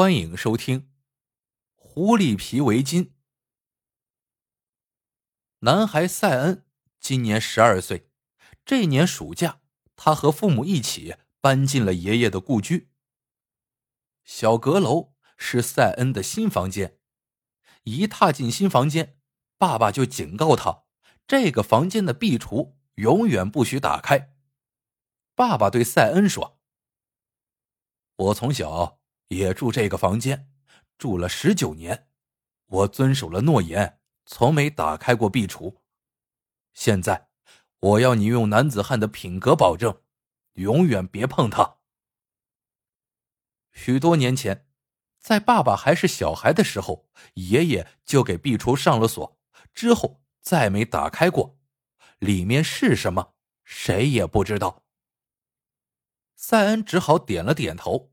欢迎收听《狐狸皮围巾》。男孩塞恩今年十二岁，这年暑假，他和父母一起搬进了爷爷的故居。小阁楼是塞恩的新房间，一踏进新房间，爸爸就警告他：这个房间的壁橱永远不许打开。爸爸对塞恩说：“我从小。”也住这个房间，住了十九年，我遵守了诺言，从没打开过壁橱。现在，我要你用男子汉的品格保证，永远别碰它。许多年前，在爸爸还是小孩的时候，爷爷就给壁橱上了锁，之后再没打开过。里面是什么，谁也不知道。塞恩只好点了点头。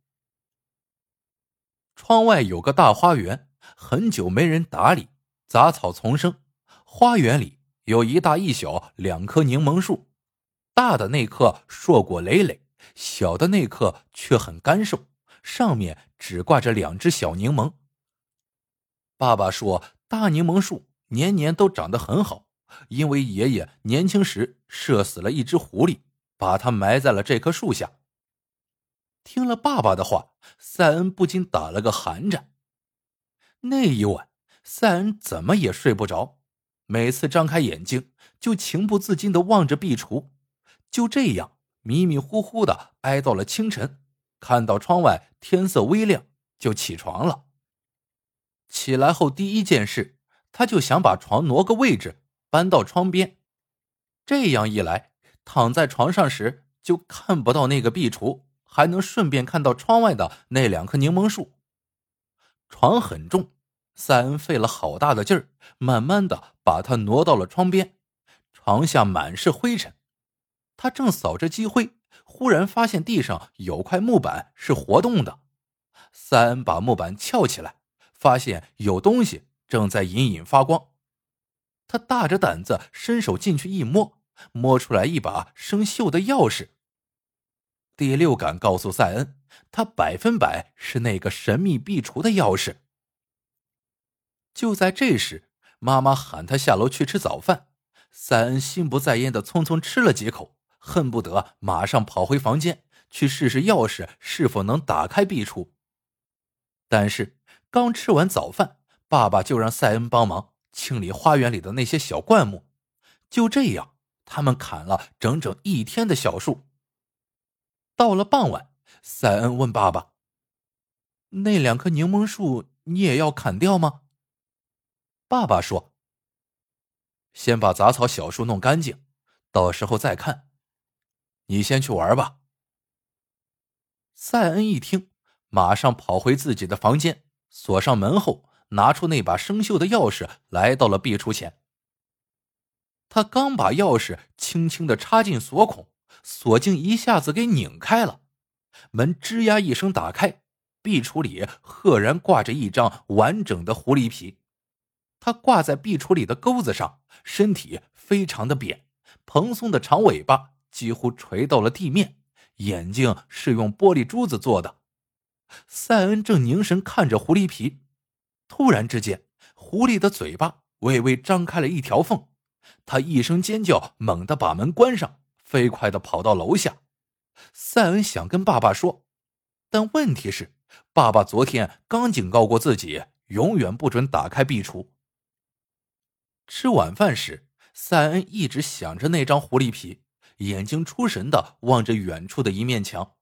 窗外有个大花园，很久没人打理，杂草丛生。花园里有一大一小两棵柠檬树，大的那棵硕果累累，小的那棵却很干瘦，上面只挂着两只小柠檬。爸爸说，大柠檬树年年都长得很好，因为爷爷年轻时射死了一只狐狸，把它埋在了这棵树下。听了爸爸的话，塞恩不禁打了个寒颤。那一晚，塞恩怎么也睡不着，每次张开眼睛就情不自禁的望着壁橱。就这样迷迷糊糊的挨到了清晨，看到窗外天色微亮，就起床了。起来后第一件事，他就想把床挪个位置，搬到窗边。这样一来，躺在床上时就看不到那个壁橱。还能顺便看到窗外的那两棵柠檬树。床很重，塞恩费了好大的劲儿，慢慢的把它挪到了窗边。床下满是灰尘，他正扫着积灰，忽然发现地上有块木板是活动的。塞恩把木板翘起来，发现有东西正在隐隐发光。他大着胆子伸手进去一摸，摸出来一把生锈的钥匙。第六感告诉塞恩，他百分百是那个神秘壁橱的钥匙。就在这时，妈妈喊他下楼去吃早饭。塞恩心不在焉的匆匆吃了几口，恨不得马上跑回房间去试试钥匙是否能打开壁橱。但是刚吃完早饭，爸爸就让塞恩帮忙清理花园里的那些小灌木。就这样，他们砍了整整一天的小树。到了傍晚，塞恩问爸爸：“那两棵柠檬树你也要砍掉吗？”爸爸说：“先把杂草小树弄干净，到时候再看。你先去玩吧。”塞恩一听，马上跑回自己的房间，锁上门后，拿出那把生锈的钥匙，来到了壁橱前。他刚把钥匙轻轻的插进锁孔。锁竟一下子给拧开了，门吱呀一声打开，壁橱里赫然挂着一张完整的狐狸皮。它挂在壁橱里的钩子上，身体非常的扁，蓬松的长尾巴几乎垂到了地面，眼睛是用玻璃珠子做的。塞恩正凝神看着狐狸皮，突然之间，狐狸的嘴巴微微张开了一条缝，他一声尖叫，猛地把门关上。飞快的跑到楼下，塞恩想跟爸爸说，但问题是，爸爸昨天刚警告过自己，永远不准打开壁橱。吃晚饭时，塞恩一直想着那张狐狸皮，眼睛出神的望着远处的一面墙。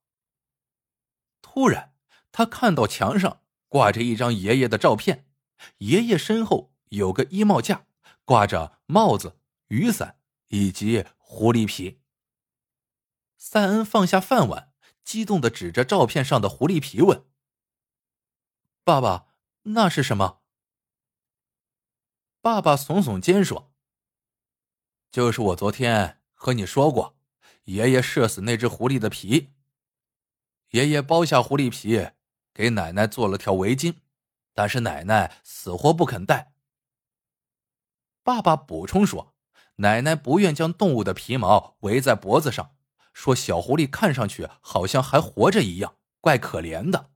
突然，他看到墙上挂着一张爷爷的照片，爷爷身后有个衣帽架，挂着帽子、雨伞以及狐狸皮。塞恩放下饭碗，激动的指着照片上的狐狸皮问：“爸爸，那是什么？”爸爸耸耸肩说：“就是我昨天和你说过，爷爷射死那只狐狸的皮。爷爷剥下狐狸皮，给奶奶做了条围巾，但是奶奶死活不肯戴。”爸爸补充说：“奶奶不愿将动物的皮毛围在脖子上。”说：“小狐狸看上去好像还活着一样，怪可怜的。”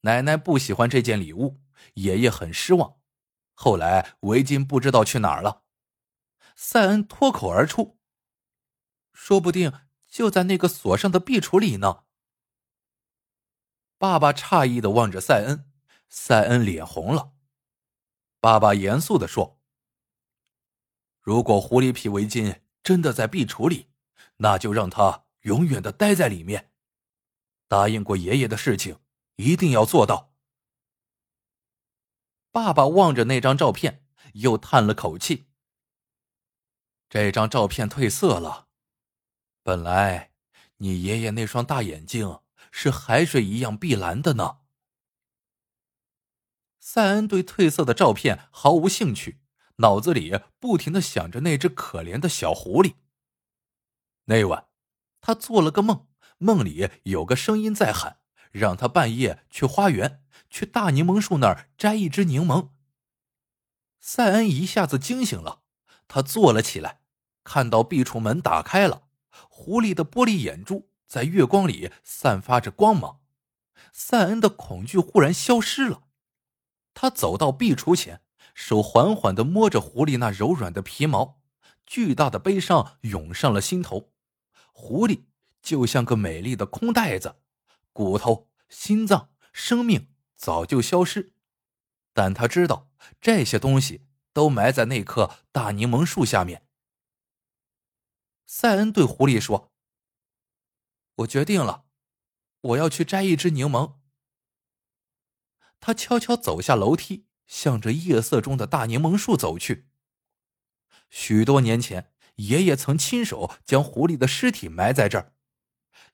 奶奶不喜欢这件礼物，爷爷很失望。后来围巾不知道去哪儿了。赛恩脱口而出：“说不定就在那个锁上的壁橱里呢。”爸爸诧异的望着赛恩，赛恩脸红了。爸爸严肃的说：“如果狐狸皮围巾真的在壁橱里，那就让他永远的待在里面。答应过爷爷的事情，一定要做到。”爸爸望着那张照片，又叹了口气。这张照片褪色了，本来你爷爷那双大眼睛是海水一样碧蓝的呢。塞恩对褪色的照片毫无兴趣，脑子里不停的想着那只可怜的小狐狸。那晚，他做了个梦，梦里有个声音在喊，让他半夜去花园，去大柠檬树那儿摘一只柠檬。塞恩一下子惊醒了，他坐了起来，看到壁橱门打开了，狐狸的玻璃眼珠在月光里散发着光芒，塞恩的恐惧忽然消失了。他走到壁橱前，手缓缓的摸着狐狸那柔软的皮毛，巨大的悲伤涌上了心头。狐狸就像个美丽的空袋子，骨头、心脏、生命早就消失，但他知道这些东西都埋在那棵大柠檬树下面。塞恩对狐狸说：“我决定了，我要去摘一只柠檬。”他悄悄走下楼梯，向着夜色中的大柠檬树走去。许多年前，爷爷曾亲手将狐狸的尸体埋在这儿。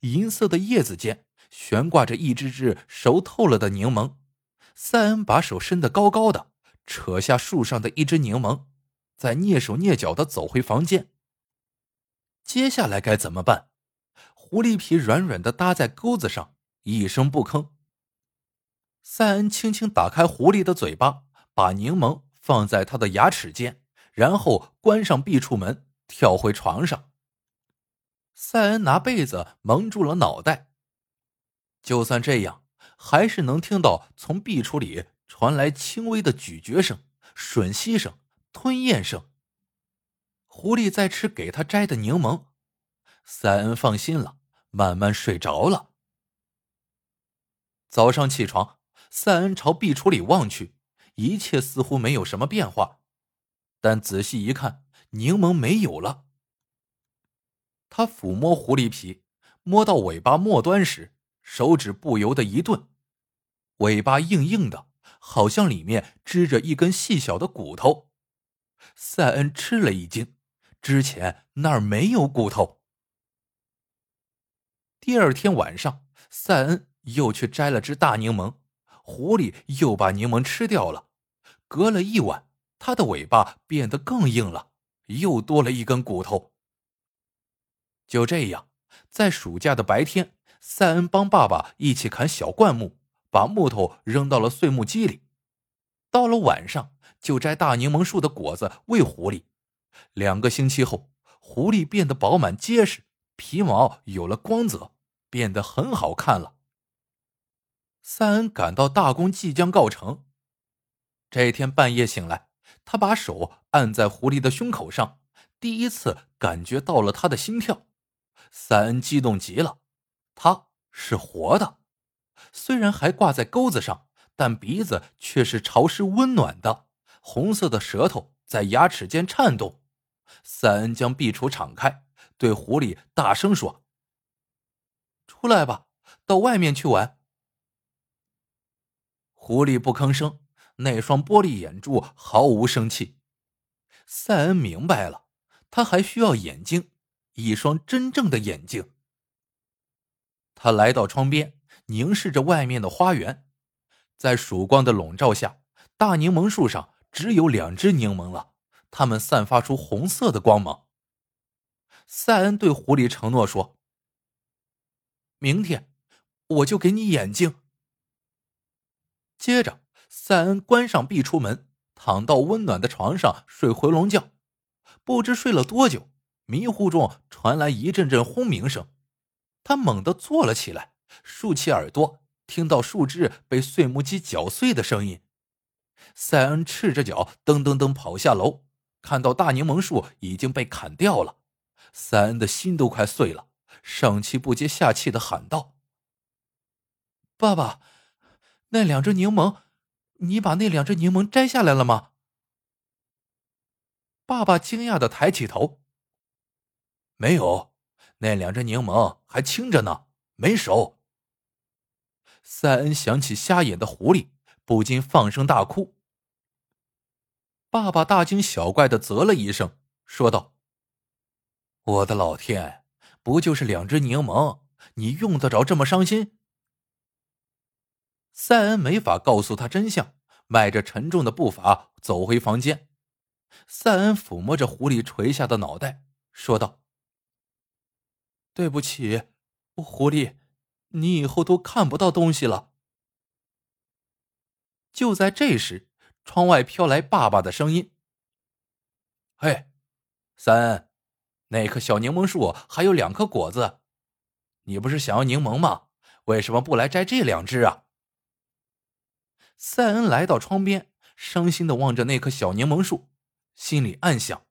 银色的叶子间悬挂着一只只熟透了的柠檬。塞恩把手伸得高高的，扯下树上的一只柠檬，再蹑手蹑脚的走回房间。接下来该怎么办？狐狸皮软软的搭在钩子上，一声不吭。塞恩轻轻打开狐狸的嘴巴，把柠檬放在他的牙齿间，然后关上壁橱门，跳回床上。塞恩拿被子蒙住了脑袋。就算这样，还是能听到从壁橱里传来轻微的咀嚼声、吮吸声、吞咽声。狐狸在吃给他摘的柠檬。塞恩放心了，慢慢睡着了。早上起床。塞恩朝壁橱里望去，一切似乎没有什么变化，但仔细一看，柠檬没有了。他抚摸狐狸皮，摸到尾巴末端时，手指不由得一顿，尾巴硬硬的，好像里面支着一根细小的骨头。塞恩吃了一惊，之前那儿没有骨头。第二天晚上，塞恩又去摘了只大柠檬。狐狸又把柠檬吃掉了。隔了一晚，它的尾巴变得更硬了，又多了一根骨头。就这样，在暑假的白天，塞恩帮爸爸一起砍小灌木，把木头扔到了碎木机里。到了晚上，就摘大柠檬树的果子喂狐狸。两个星期后，狐狸变得饱满结实，皮毛有了光泽，变得很好看了。塞恩感到大功即将告成。这天半夜醒来，他把手按在狐狸的胸口上，第一次感觉到了他的心跳。塞恩激动极了，他是活的，虽然还挂在钩子上，但鼻子却是潮湿温暖的。红色的舌头在牙齿间颤动。塞恩将壁橱敞开，对狐狸大声说：“出来吧，到外面去玩。”狐狸不吭声，那双玻璃眼珠毫无生气。塞恩明白了，他还需要眼睛，一双真正的眼睛。他来到窗边，凝视着外面的花园，在曙光的笼罩下，大柠檬树上只有两只柠檬了，它们散发出红色的光芒。塞恩对狐狸承诺说：“明天，我就给你眼睛。”接着，塞恩关上壁橱门，躺到温暖的床上睡回笼觉。不知睡了多久，迷糊中传来一阵阵轰鸣声。他猛地坐了起来，竖起耳朵，听到树枝被碎木机搅碎的声音。塞恩赤着脚噔噔噔跑下楼，看到大柠檬树已经被砍掉了，塞恩的心都快碎了，上气不接下气的喊道：“爸爸，那两只柠檬，你把那两只柠檬摘下来了吗？”爸爸惊讶的抬起头：“没有，那两只柠檬还青着呢，没熟。”塞恩想起瞎眼的狐狸，不禁放声大哭。爸爸大惊小怪的啧了一声，说道：“我的老天，不就是两只柠檬，你用得着这么伤心？”塞恩没法告诉他真相，迈着沉重的步伐走回房间。塞恩抚摸着狐狸垂下的脑袋，说道：“对不起，狐狸，你以后都看不到东西了。”就在这时。窗外飘来爸爸的声音：“嘿，三，那棵小柠檬树还有两颗果子，你不是想要柠檬吗？为什么不来摘这两只啊？”塞恩来到窗边，伤心的望着那棵小柠檬树，心里暗想：“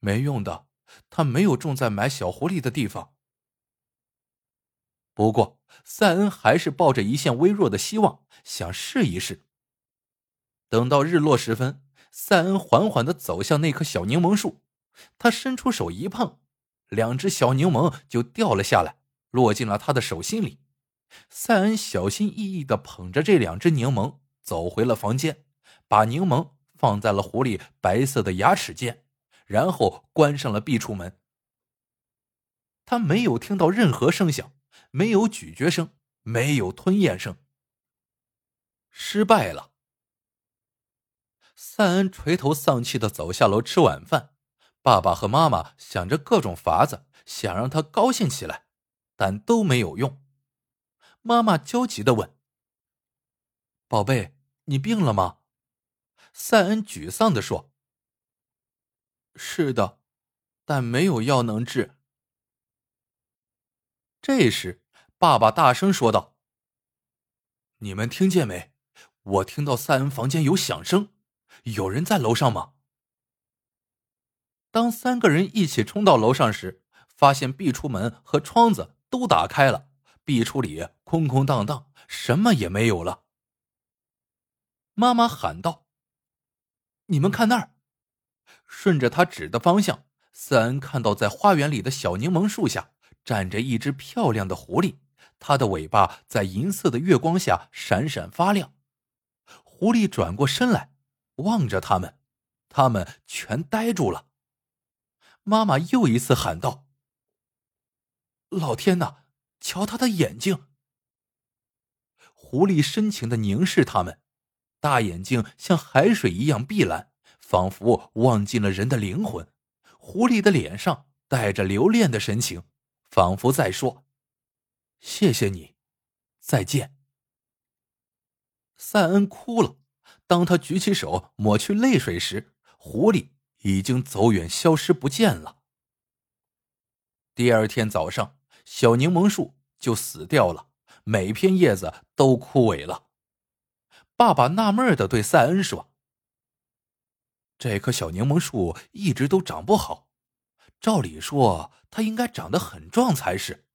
没用的，它没有种在埋小狐狸的地方。”不过，塞恩还是抱着一线微弱的希望，想试一试。等到日落时分，塞恩缓缓的走向那棵小柠檬树，他伸出手一碰，两只小柠檬就掉了下来，落进了他的手心里。塞恩小心翼翼的捧着这两只柠檬，走回了房间，把柠檬放在了狐狸白色的牙齿间，然后关上了壁橱门。他没有听到任何声响，没有咀嚼声，没有吞咽声。失败了。塞恩垂头丧气的走下楼吃晚饭，爸爸和妈妈想着各种法子想让他高兴起来，但都没有用。妈妈焦急的问：“宝贝，你病了吗？”塞恩沮丧的说：“是的，但没有药能治。”这时，爸爸大声说道：“你们听见没？我听到塞恩房间有响声。”有人在楼上吗？当三个人一起冲到楼上时，发现壁橱门和窗子都打开了，壁橱里空空荡荡，什么也没有了。妈妈喊道：“你们看那儿！”顺着他指的方向，塞恩看到在花园里的小柠檬树下站着一只漂亮的狐狸，它的尾巴在银色的月光下闪闪发亮。狐狸转过身来。望着他们，他们全呆住了。妈妈又一次喊道：“老天哪，瞧他的眼睛！”狐狸深情的凝视他们，大眼睛像海水一样碧蓝，仿佛望进了人的灵魂。狐狸的脸上带着留恋的神情，仿佛在说：“谢谢你，再见。”塞恩哭了。当他举起手抹去泪水时，狐狸已经走远，消失不见了。第二天早上，小柠檬树就死掉了，每片叶子都枯萎了。爸爸纳闷的对塞恩说：“这棵小柠檬树一直都长不好，照理说它应该长得很壮才是，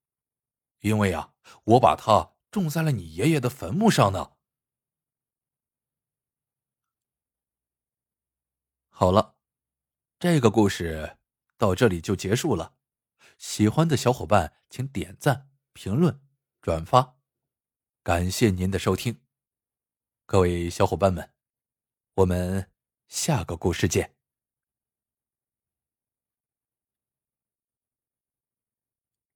因为啊，我把它种在了你爷爷的坟墓上呢。”好了，这个故事到这里就结束了。喜欢的小伙伴请点赞、评论、转发，感谢您的收听。各位小伙伴们，我们下个故事见。